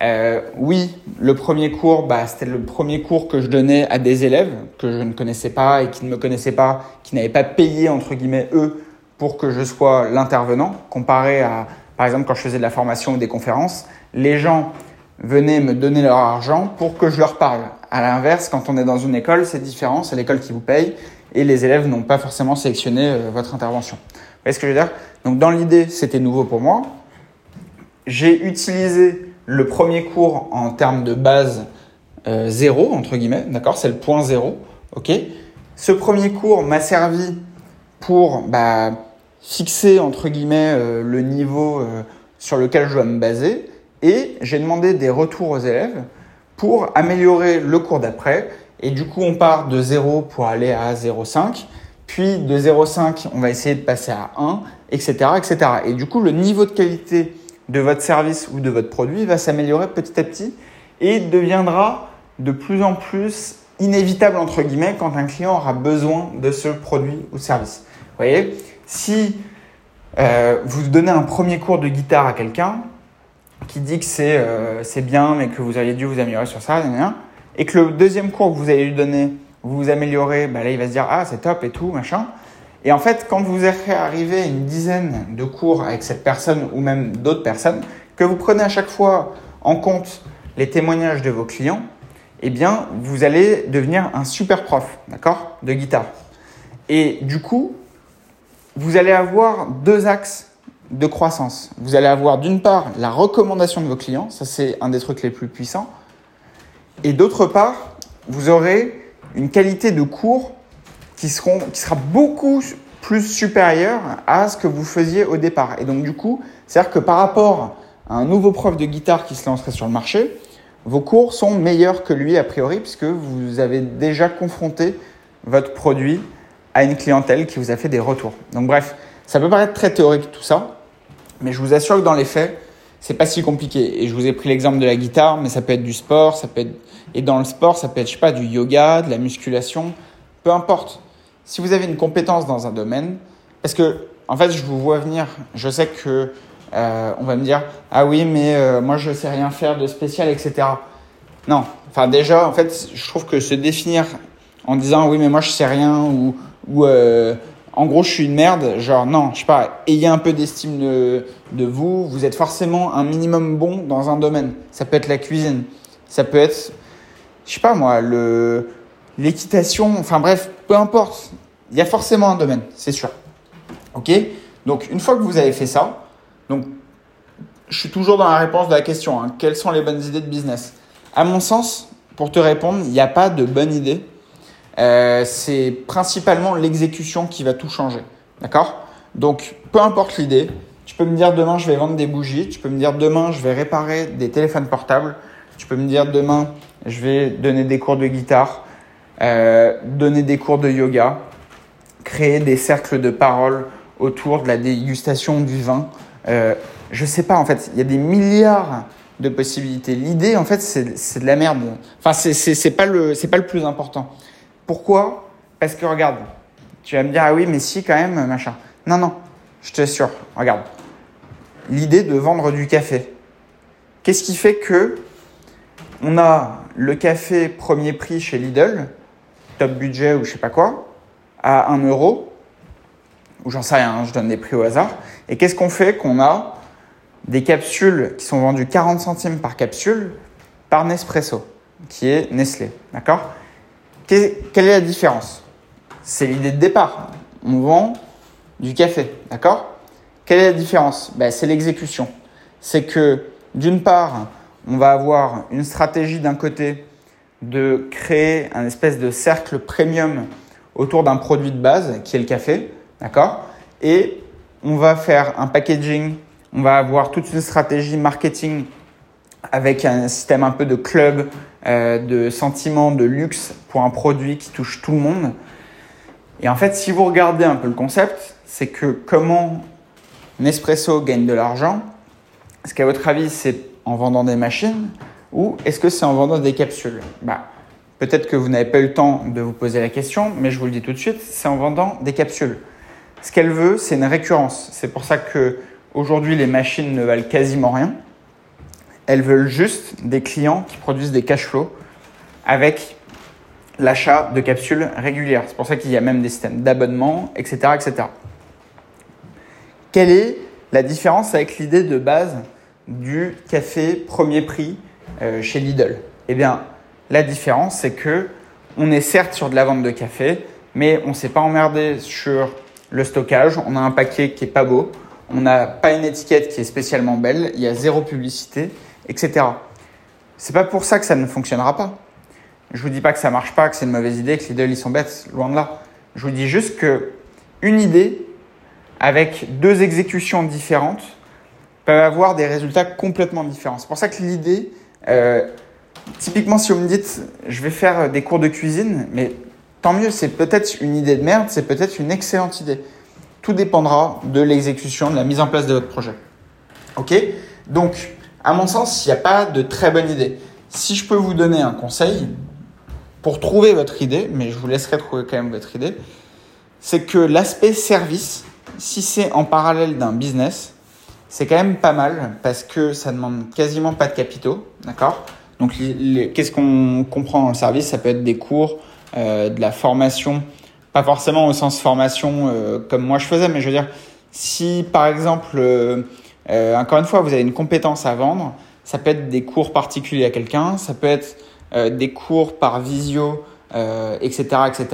Euh, oui, le premier cours, bah, c'était le premier cours que je donnais à des élèves que je ne connaissais pas et qui ne me connaissaient pas, qui n'avaient pas payé, entre guillemets, eux, pour que je sois l'intervenant, comparé à, par exemple, quand je faisais de la formation ou des conférences, les gens venaient me donner leur argent pour que je leur parle. À l'inverse, quand on est dans une école, c'est différent, c'est l'école qui vous paye et les élèves n'ont pas forcément sélectionné euh, votre intervention. Vous voyez ce que je veux dire? Donc dans l'idée, c'était nouveau pour moi. J'ai utilisé le premier cours en termes de base euh, zéro, entre guillemets, d'accord? C'est le point zéro, ok? Ce premier cours m'a servi pour bah, fixer, entre guillemets, euh, le niveau euh, sur lequel je dois me baser et j'ai demandé des retours aux élèves pour améliorer le cours d'après. Et du coup, on part de 0 pour aller à 0,5. Puis de 0,5, on va essayer de passer à 1, etc., etc. Et du coup, le niveau de qualité de votre service ou de votre produit va s'améliorer petit à petit et deviendra de plus en plus inévitable entre guillemets quand un client aura besoin de ce produit ou service. Vous voyez, si euh, vous donnez un premier cours de guitare à quelqu'un qui dit que c'est euh, bien mais que vous auriez dû vous améliorer sur ça, et que le deuxième cours que vous allez lui donner, vous vous améliorez, bah là il va se dire ah c'est top et tout machin. Et en fait, quand vous arrivé à une dizaine de cours avec cette personne ou même d'autres personnes, que vous prenez à chaque fois en compte les témoignages de vos clients, eh bien, vous allez devenir un super prof, d'accord, de guitare. Et du coup, vous allez avoir deux axes de croissance. Vous allez avoir d'une part la recommandation de vos clients, ça c'est un des trucs les plus puissants, et d'autre part, vous aurez une qualité de cours qui, seront, qui sera beaucoup plus supérieur à ce que vous faisiez au départ. Et donc du coup, c'est-à-dire que par rapport à un nouveau prof de guitare qui se lancerait sur le marché, vos cours sont meilleurs que lui a priori puisque vous avez déjà confronté votre produit à une clientèle qui vous a fait des retours. Donc bref, ça peut paraître très théorique tout ça, mais je vous assure que dans les faits, c'est pas si compliqué. Et je vous ai pris l'exemple de la guitare, mais ça peut être du sport, ça peut être et dans le sport, ça peut être je sais pas du yoga, de la musculation, peu importe si vous avez une compétence dans un domaine, parce que en fait, je vous vois venir, je sais que euh, on va me dire ah oui, mais euh, moi je sais rien faire de spécial, etc. Non, enfin déjà, en fait, je trouve que se définir en disant oui, mais moi je sais rien ou ou euh, en gros je suis une merde, genre non, je sais pas, ayez un peu d'estime de, vous, vous êtes forcément un minimum bon dans un domaine. Ça peut être la cuisine, ça peut être, je sais pas moi, le l'équitation, enfin bref, peu importe. Il y a forcément un domaine, c'est sûr. Ok? Donc, une fois que vous avez fait ça, donc, je suis toujours dans la réponse de la question. Hein, quelles sont les bonnes idées de business? À mon sens, pour te répondre, il n'y a pas de bonne idée. Euh, c'est principalement l'exécution qui va tout changer. D'accord? Donc, peu importe l'idée, tu peux me dire demain je vais vendre des bougies, tu peux me dire demain je vais réparer des téléphones portables, tu peux me dire demain je vais donner des cours de guitare, euh, donner des cours de yoga, créer des cercles de parole autour de la dégustation du vin. Euh, je sais pas, en fait, il y a des milliards de possibilités. L'idée, en fait, c'est de la merde. Enfin, c'est pas, le, pas le plus important. Pourquoi? Parce que regarde, tu vas me dire, ah oui, mais si, quand même, machin. Non, non, je t'assure, regarde. L'idée de vendre du café. Qu'est-ce qui fait que on a le café premier prix chez Lidl top budget ou je sais pas quoi, à 1 euro, ou j'en sais rien, je donne des prix au hasard. Et qu'est-ce qu'on fait? Qu'on a des capsules qui sont vendues 40 centimes par capsule par Nespresso, qui est Nestlé. D'accord? Quelle est la différence? C'est l'idée de départ. On vend du café. D'accord? Quelle est la différence? Ben, C'est l'exécution. C'est que d'une part, on va avoir une stratégie d'un côté de créer un espèce de cercle premium autour d'un produit de base qui est le café, d'accord? Et on va faire un packaging, on va avoir toute une stratégie marketing avec un système un peu de club, euh, de sentiment de luxe pour un produit qui touche tout le monde. Et en fait, si vous regardez un peu le concept, c'est que comment Nespresso gagne de l'argent, est-ce qu'à votre avis, c'est en vendant des machines ou est-ce que c'est en vendant des capsules? Bah, Peut-être que vous n'avez pas eu le temps de vous poser la question, mais je vous le dis tout de suite, c'est en vendant des capsules. Ce qu'elle veut, c'est une récurrence. C'est pour ça que aujourd'hui les machines ne valent quasiment rien. Elles veulent juste des clients qui produisent des cash flows avec l'achat de capsules régulières. C'est pour ça qu'il y a même des systèmes d'abonnement, etc., etc. Quelle est la différence avec l'idée de base du café premier prix euh, chez Lidl? Eh bien, la différence, c'est que on est certes sur de la vente de café, mais on ne s'est pas emmerdé sur le stockage. On a un paquet qui est pas beau, on n'a pas une étiquette qui est spécialement belle, il y a zéro publicité, etc. C'est pas pour ça que ça ne fonctionnera pas. Je vous dis pas que ça marche pas, que c'est une mauvaise idée, que Lidl ils sont bêtes, loin de là. Je vous dis juste que une idée avec deux exécutions différentes peuvent avoir des résultats complètement différents. C'est pour ça que l'idée, euh, typiquement si vous me dites je vais faire des cours de cuisine, mais tant mieux, c'est peut-être une idée de merde, c'est peut-être une excellente idée. Tout dépendra de l'exécution, de la mise en place de votre projet. Ok? Donc, à mon sens, il n'y a pas de très bonne idée. Si je peux vous donner un conseil, pour trouver votre idée, mais je vous laisserai trouver quand même votre idée, c'est que l'aspect service, si c'est en parallèle d'un business, c'est quand même pas mal parce que ça demande quasiment pas de capitaux, d'accord? Donc, qu'est-ce qu'on comprend dans le service? Ça peut être des cours, euh, de la formation, pas forcément au sens formation euh, comme moi je faisais, mais je veux dire, si par exemple, euh, encore une fois, vous avez une compétence à vendre, ça peut être des cours particuliers à quelqu'un, ça peut être euh, des cours par visio, etc., euh, etc.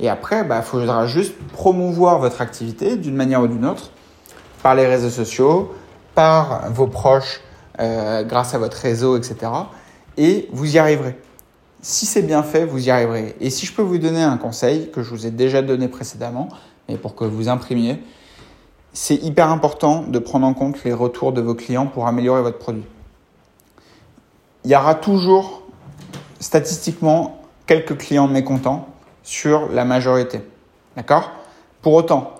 Et après, il bah, faudra juste promouvoir votre activité d'une manière ou d'une autre par les réseaux sociaux, par vos proches, euh, grâce à votre réseau, etc. Et vous y arriverez. Si c'est bien fait, vous y arriverez. Et si je peux vous donner un conseil que je vous ai déjà donné précédemment, mais pour que vous imprimiez, c'est hyper important de prendre en compte les retours de vos clients pour améliorer votre produit. Il y aura toujours statistiquement quelques clients mécontents sur la majorité. D'accord? Pour autant,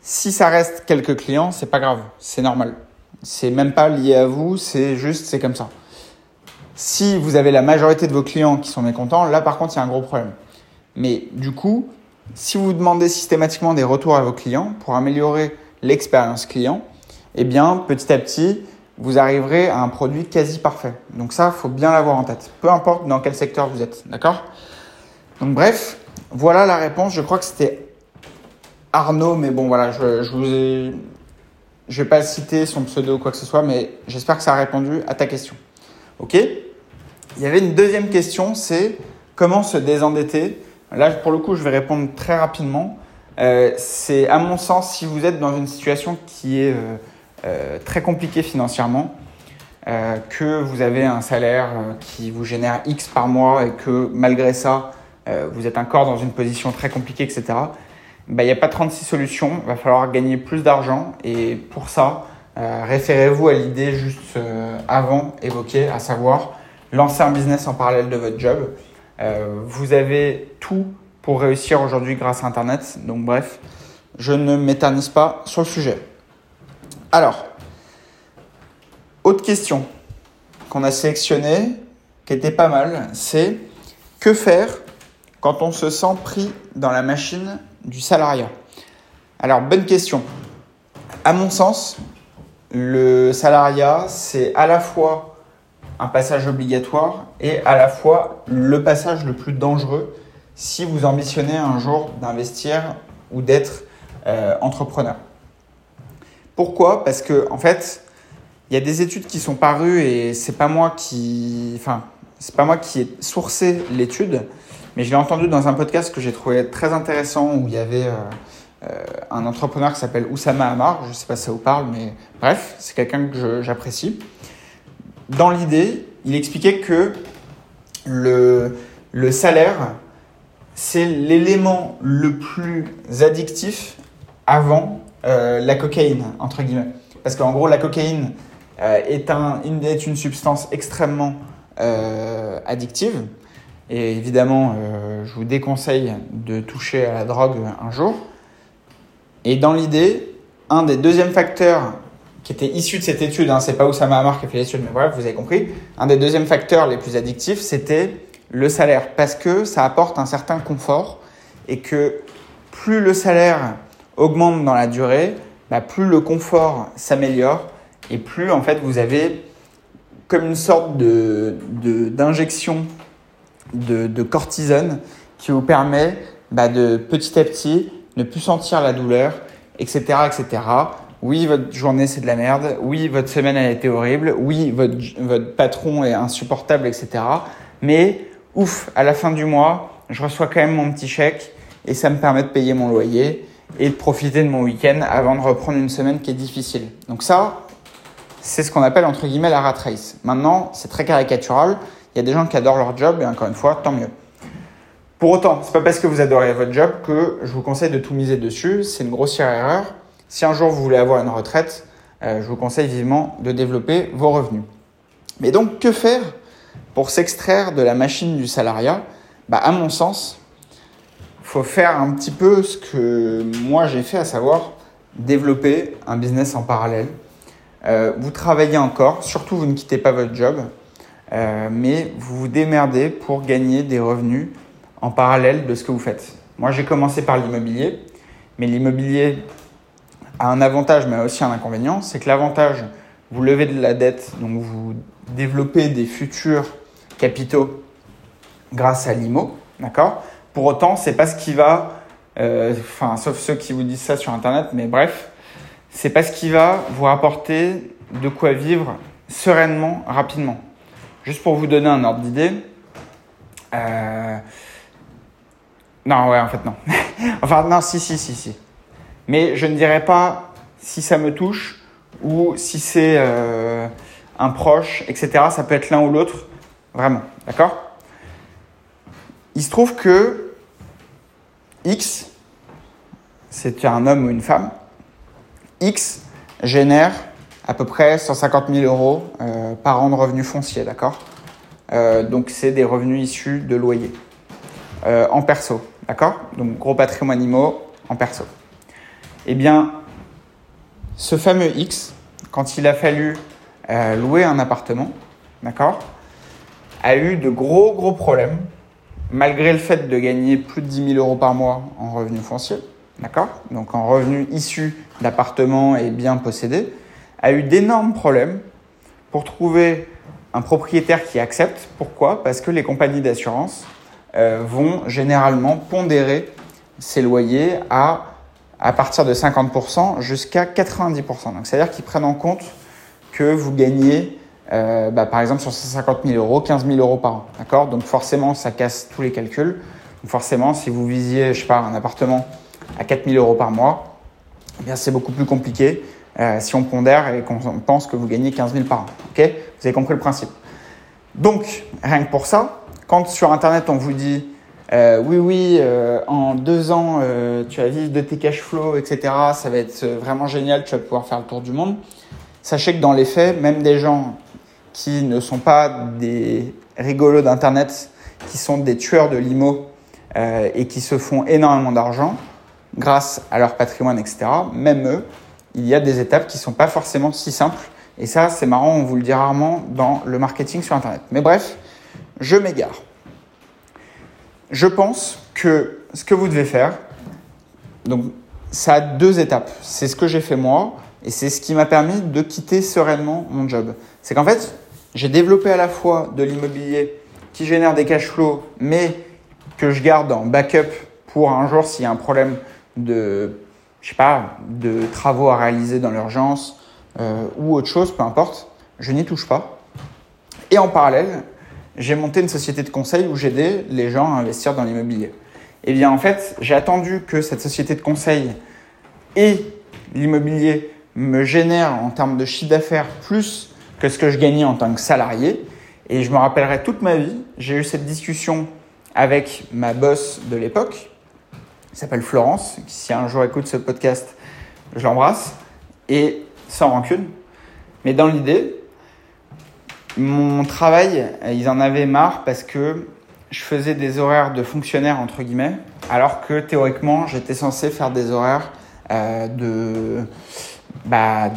si ça reste quelques clients, c'est pas grave, c'est normal. C'est même pas lié à vous, c'est juste, c'est comme ça. Si vous avez la majorité de vos clients qui sont mécontents, là par contre, il y a un gros problème. Mais du coup, si vous demandez systématiquement des retours à vos clients pour améliorer l'expérience client, eh bien, petit à petit, vous arriverez à un produit quasi parfait. Donc ça, faut bien l'avoir en tête. Peu importe dans quel secteur vous êtes. D'accord? Donc bref, voilà la réponse. Je crois que c'était Arnaud, mais bon voilà, je, je vous ai... Vais pas citer son pseudo ou quoi que ce soit, mais j'espère que ça a répondu à ta question. Ok? Il y avait une deuxième question, c'est comment se désendetter? Là, pour le coup, je vais répondre très rapidement. Euh, c'est à mon sens, si vous êtes dans une situation qui est... Euh, euh, très compliqué financièrement, que vous avez un salaire qui vous génère X par mois et que malgré ça, vous êtes encore dans une position très compliquée, etc., bah, il n'y a pas 36 solutions, il va falloir gagner plus d'argent et pour ça, référez-vous à l'idée juste avant évoquée, à savoir lancer un business en parallèle de votre job. vous avez tout pour réussir aujourd'hui grâce à Internet, donc bref, je ne m'éternise pas sur le sujet. Alors, autre question qu'on a sélectionnée, qui était pas mal, c'est que faire quand on se sent pris dans la machine du salariat? Alors, bonne question. À mon sens, le salariat, c'est à la fois un passage obligatoire et à la fois le passage le plus dangereux si vous ambitionnez un jour d'investir ou d'être euh, entrepreneur. Pourquoi? Parce que en fait, il y a des études qui sont parues et c'est pas moi qui, enfin, c'est pas moi qui ai sourcé l'étude, mais je l'ai entendu dans un podcast que j'ai trouvé très intéressant où il y avait euh, euh, un entrepreneur qui s'appelle Oussama Amar. Je sais pas si ça vous parle, mais bref, c'est quelqu'un que j'apprécie. Dans l'idée, il expliquait que le, le salaire, c'est l'élément le plus addictif avant euh, la cocaïne, entre guillemets. Parce qu'en gros, la cocaïne euh, est, un, une, est, une, substance extrêmement euh, addictive. Et évidemment, je vous déconseille de toucher à la drogue un jour. Et dans l'idée, un des deuxièmes facteurs qui était issu de cette étude, hein, c'est pas Oussama Hamar qui a fait l'étude, mais bref, vous avez compris, un des deuxièmes facteurs les plus addictifs, c'était le salaire. Parce que ça apporte un certain confort et que plus le salaire augmente dans la durée, bah, plus le confort s'améliore et plus en fait vous avez comme une sorte de, d'injection de, de, cortisone qui vous permet bah, de petit à petit ne plus sentir la douleur, etc., etc. Oui, votre journée c'est de la merde. Oui, votre semaine a été horrible. Oui, votre, patron est insupportable, etc. ouf, à la fin du mois, je reçois quand même mon petit chèque et ça me permet de payer mon loyer et de profiter de mon week-end avant de reprendre une semaine qui est difficile. Donc ça, c'est ce qu'on appelle entre guillemets la rat race. Maintenant, c'est très caricatural. Il y a des gens qui adorent leur job et encore une fois, tant mieux. Pour autant, c'est pas parce que vous adorez votre job que je vous conseille de tout miser dessus. C'est une grossière erreur. Si un jour vous voulez avoir une retraite, euh, je vous conseille vivement de développer vos revenus. Mais donc, que faire pour s'extraire de la machine du salariat bah, À mon sens, faut faire un petit peu ce que moi j'ai fait, à savoir développer un business en parallèle. Euh, vous travaillez encore, surtout vous ne quittez pas votre job, euh, mais vous vous démerdez pour gagner des revenus en parallèle de ce que vous faites. Moi j'ai commencé par l'immobilier, mais l'immobilier a un avantage mais aussi un inconvénient, c'est que l'avantage, vous levez de la dette, donc vous développez des futurs capitaux grâce à l'IMO, d'accord? Pour autant, c'est pas ce qui va, euh, enfin, sauf ceux qui vous disent ça sur Internet, mais bref, c'est pas ce qui va vous rapporter de quoi vivre sereinement, rapidement. Juste pour vous donner un ordre d'idée. Euh... Non, ouais, en fait, non. <laughs> enfin, non, si, si, si, si. Mais je ne dirais pas si ça me touche ou si c'est euh, un proche, etc. Ça peut être l'un ou l'autre. Vraiment. D'accord? Il se trouve que X, c'est un homme ou une femme, X génère à peu près 150 000 euros euh, par an de revenus fonciers, d'accord? Euh, Donc c'est des revenus issus de loyers euh, en perso, d'accord? Donc gros patrimoine IMO en perso. Eh bien, ce fameux X, quand il a fallu louer un appartement, d'accord, a eu de gros gros problèmes malgré le fait de gagner plus de 10 000 euros par mois en revenus fonciers, d'accord? Donc en revenus issus d'appartements et biens possédés, a eu d'énormes problèmes pour trouver un propriétaire qui accepte. Pourquoi? Parce que les compagnies d'assurance euh, vont généralement pondérer ces loyers à, à partir de 50% jusqu'à 90%. Donc c'est-à-dire qu'ils prennent en compte que vous gagnez euh, bah, par exemple sur 150 000 euros, 15 000 euros par an. D'accord? Donc forcément, ça casse tous les calculs. Donc forcément, si vous visiez, je sais pas, un appartement à 4 000 euros par mois, eh bien c'est beaucoup plus compliqué euh, si on pondère et qu'on pense que vous gagnez 15 000 par an. Ok? Vous avez compris le principe. Donc, rien que pour ça, quand sur Internet on vous dit euh, oui, oui, en deux ans, tu vas vivre de tes cash flows, etc., ça va être vraiment génial, tu vas pouvoir faire le tour du monde. Sachez que dans les faits, même des gens qui ne sont pas des rigolos d'Internet, qui sont des tueurs de limo euh, et qui se font énormément d'argent grâce à leur patrimoine, etc. Même eux, il y a des étapes qui ne sont pas forcément si simples. Et ça, c'est marrant, on vous le dit rarement dans le marketing sur Internet. Mais bref, je m'égare. Je pense que ce que vous devez faire, donc ça a deux étapes. C'est ce que j'ai fait moi et c'est ce qui m'a permis de quitter sereinement mon job. C'est qu'en fait, j'ai développé à la fois de l'immobilier qui génère des cash flows, mais que je garde en backup pour un jour s'il y a un problème de, je sais pas, de travaux à réaliser dans l'urgence euh, ou autre chose, peu importe. Je n'y touche pas. Et en parallèle, j'ai monté une société de conseil où j'aidais les gens à investir dans l'immobilier. Et eh bien, en fait, j'ai attendu que cette société de conseil et l'immobilier me génèrent en termes de chiffre d'affaires plus que ce que je gagnais en tant que salarié. Et je me rappellerai toute ma vie, j'ai eu cette discussion avec ma boss de l'époque, qui s'appelle Florence, qui si un jour écoute ce podcast, je l'embrasse, et sans rancune. Mais dans l'idée, mon travail, ils en avaient marre parce que je faisais des horaires de fonctionnaire, entre guillemets, alors que théoriquement, j'étais censé faire des horaires euh, de, bah,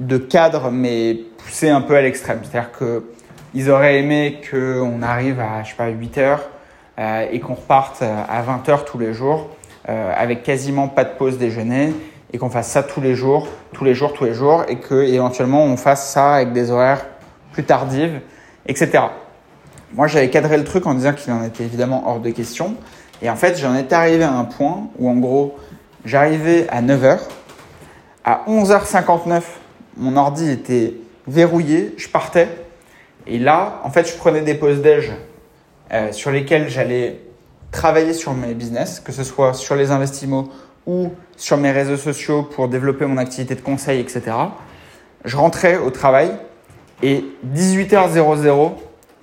de cadre, mais poussé un peu à l'extrême. C'est-à-dire qu'ils auraient aimé qu'on arrive à, je sais pas, 8 heures euh, et qu'on reparte à 20 heures tous les jours euh, avec quasiment pas de pause déjeuner et qu'on fasse ça tous les jours, tous les jours, tous les jours, et que éventuellement on fasse ça avec des horaires plus tardives, etc. Moi, j'avais cadré le truc en disant qu'il en était évidemment hors de question. Et en fait, j'en étais arrivé à un point où, en gros, j'arrivais à 9h. À 11h59, mon ordi était verrouillé, je partais. Et là, en fait, je prenais des pauses déj euh, sur lesquelles j'allais travailler sur mes business, que ce soit sur les investissements ou sur mes réseaux sociaux pour développer mon activité de conseil, etc. Je rentrais au travail et 18h00,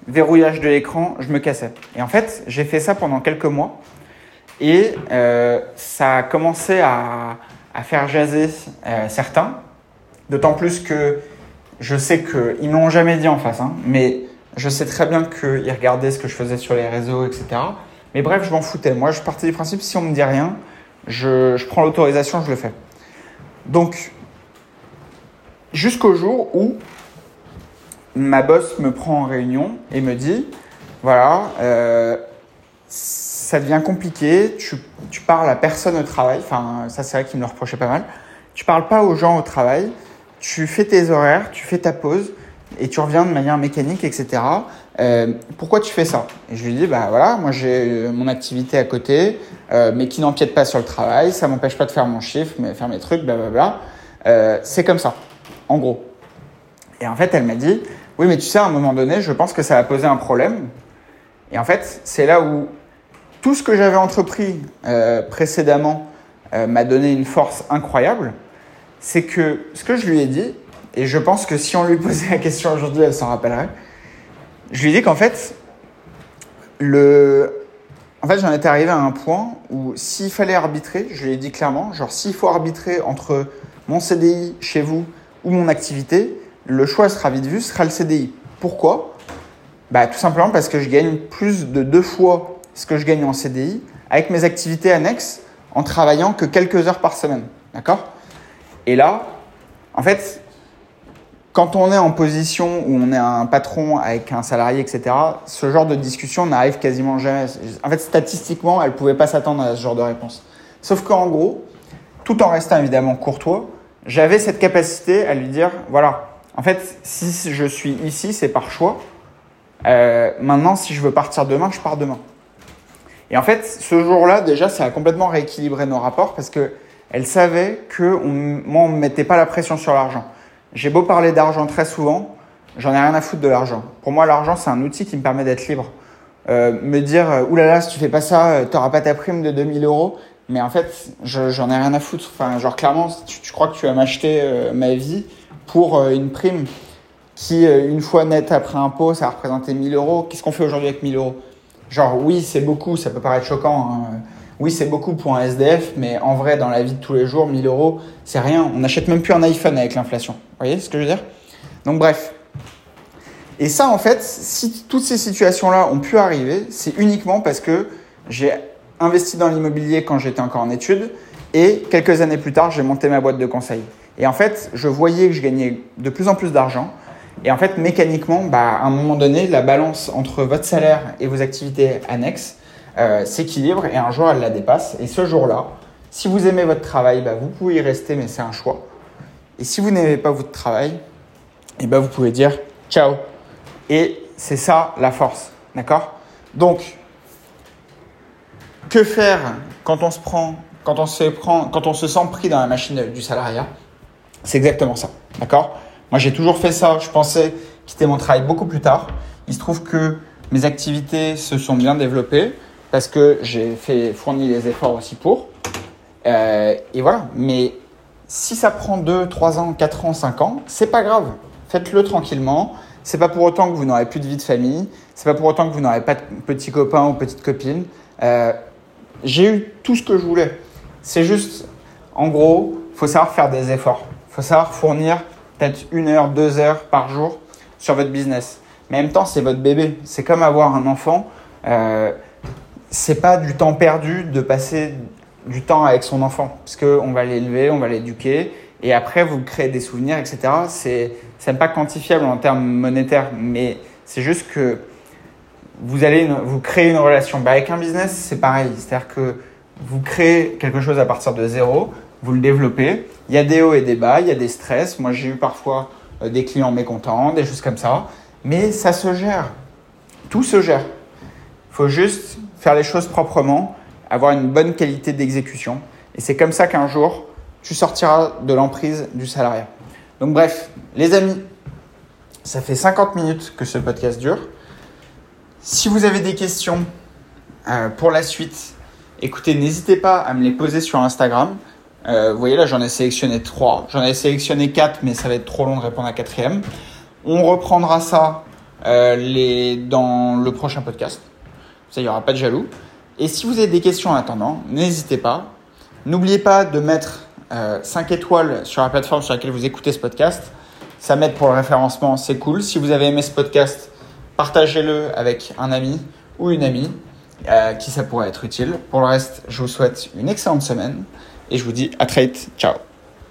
verrouillage de l'écran, je me cassais. Et en fait, j'ai fait ça pendant quelques mois et euh, ça a commencé à, à faire jaser euh, certains, d'autant plus que je sais qu'ils ne m'ont jamais dit en face, hein, mais je sais très bien qu'ils regardaient ce que je faisais sur les réseaux, etc. Mais bref, je m'en foutais. Moi, je partais du principe, si on me dit rien, je, je prends l'autorisation, je le fais. Donc, jusqu'au jour où ma boss me prend en réunion et me dit, voilà, euh, ça devient compliqué, tu, tu, parles à personne au travail, enfin ça c'est vrai qu'il me le reprochait pas mal, tu parles pas aux gens au travail, tu fais tes horaires, tu fais ta pause et tu reviens de manière mécanique, etc. Euh, pourquoi tu fais ça? Et je lui dis, bah voilà, moi j'ai mon activité à côté, euh, mais qui n'empiète pas sur le travail, ça m'empêche pas de faire mon chiffre, mais faire mes trucs, blablabla. Euh, c'est comme ça, en gros. Et en fait, elle m'a dit, oui, mais tu sais, à un moment donné, je pense que ça va poser un problème. Et en fait, c'est là où tout ce que j'avais entrepris euh, précédemment euh, m'a donné une force incroyable. C'est que ce que je lui ai dit, et je pense que si on lui posait la question aujourd'hui, elle s'en rappellerait. Je lui ai dit qu'en fait, le... en fait, j'en étais arrivé à un point où s'il fallait arbitrer, je lui ai dit clairement, genre s'il faut arbitrer entre mon CDI chez vous ou mon activité, le choix sera vite vu, sera le CDI. Pourquoi? Bah, Tout simplement parce que je gagne plus de deux fois ce que je gagne en CDI avec mes activités annexes en travaillant que quelques heures par semaine. D'accord? Et là, en fait, quand on est en position où on est un patron avec un salarié, etc., ce genre de discussion n'arrive quasiment jamais. En fait, statistiquement, elle ne pouvait pas s'attendre à ce genre de réponse. Sauf qu'en gros, tout en restant évidemment courtois, j'avais cette capacité à lui dire, voilà, en fait, si je suis ici, c'est par choix. Euh, maintenant, si je veux partir demain, je pars demain. Et en fait, ce jour-là, déjà, ça a complètement rééquilibré nos rapports parce que elle savait que on, moi, on ne mettait pas la pression sur l'argent. J'ai beau parler d'argent très souvent, j'en ai rien à foutre de l'argent. Pour moi, l'argent, c'est un outil qui me permet d'être libre. Euh, me dire, euh, oulala, si tu fais pas ça, euh, tu n'auras pas ta prime de 2000 euros. Mais en fait, j'en ai rien à foutre. Enfin, genre, clairement, tu, crois que tu vas m'acheter ma vie pour une prime qui, une fois nette après impôt, ça représentait 1000 euros. Qu'est-ce qu'on fait aujourd'hui avec 1000 euros? Genre, oui, c'est beaucoup, ça peut paraître choquant. Hein. Oui, c'est beaucoup pour un SDF, mais en vrai, dans la vie de tous les jours, 1000 euros, c'est rien. On n'achète même plus un iPhone avec l'inflation. Vous voyez ce que je veux dire? Donc, bref. Et ça, en fait, si toutes ces situations-là ont pu arriver, c'est uniquement parce que j'ai investi dans l'immobilier quand j'étais encore en études et quelques années plus tard, j'ai monté ma boîte de conseil. Et en fait, je voyais que je gagnais de plus en plus d'argent. Et en fait, mécaniquement, bah, à un moment donné, la balance entre votre salaire et vos activités annexes euh, s'équilibre et un jour, elle la dépasse. Et ce jour-là, si vous aimez votre travail, bah, vous pouvez y rester, mais c'est un choix. Et si vous n'aimez pas votre travail, eh ben, vous pouvez dire ciao. Et c'est ça la force. D'accord? Donc, que faire quand on se prend, quand on se prend, quand on se sent pris dans la machine du salariat? C'est exactement ça. D'accord? Moi, j'ai toujours fait ça. Je pensais quitter mon travail beaucoup plus tard. Il se trouve que mes activités se sont bien développées parce que j'ai fait fourni les efforts aussi pour. Euh, et voilà. Mais si ça prend 2, 3 ans, 4 ans, 5 ans, c'est pas grave. Faites-le tranquillement. C'est pas pour autant que vous n'aurez plus de vie de famille. C'est pas pour autant que vous n'aurez pas de petits copains ou petites copines. Euh, j'ai eu tout ce que je voulais. C'est juste, en gros, faut savoir faire des efforts faut savoir fournir peut-être une heure, deux heures par jour sur votre business. Mais en même temps, c'est votre bébé. C'est comme avoir un enfant. Euh, c'est pas du temps perdu de passer du temps avec son enfant, parce qu'on va l'élever, on va l'éduquer, et après vous créez des souvenirs, etc. C'est c'est pas quantifiable en termes monétaires, mais c'est juste que vous allez vous créer une relation. Bah, avec un business, c'est pareil, c'est-à-dire que vous créez quelque chose à partir de zéro, vous le développez. Il y a des hauts et des bas, il y a des stress. Moi, j'ai eu parfois euh, des clients mécontents, des choses comme ça. Mais ça se gère. Tout se gère. Il faut juste faire les choses proprement, avoir une bonne qualité d'exécution. Et c'est comme ça qu'un jour, tu sortiras de l'emprise du salariat. Donc bref, les amis, ça fait 50 minutes que ce podcast dure. Si vous avez des questions euh, pour la suite, écoutez, n'hésitez pas à me les poser sur Instagram. Euh, vous voyez là, j'en ai sélectionné trois. J'en ai sélectionné quatre, mais ça va être trop long de répondre à quatrième. On reprendra ça euh, dans le prochain podcast. Il n'y aura pas de jaloux. Et si vous avez des questions en attendant, n'hésitez pas. N'oubliez pas de mettre euh, 5 étoiles sur la plateforme sur laquelle vous écoutez ce podcast. Ça m'aide pour le référencement, c'est cool. Si vous avez aimé ce podcast, partagez-le avec un ami ou une amie euh, qui ça pourrait être utile. Pour le reste, je vous souhaite une excellente semaine et je vous dis à très vite. Ciao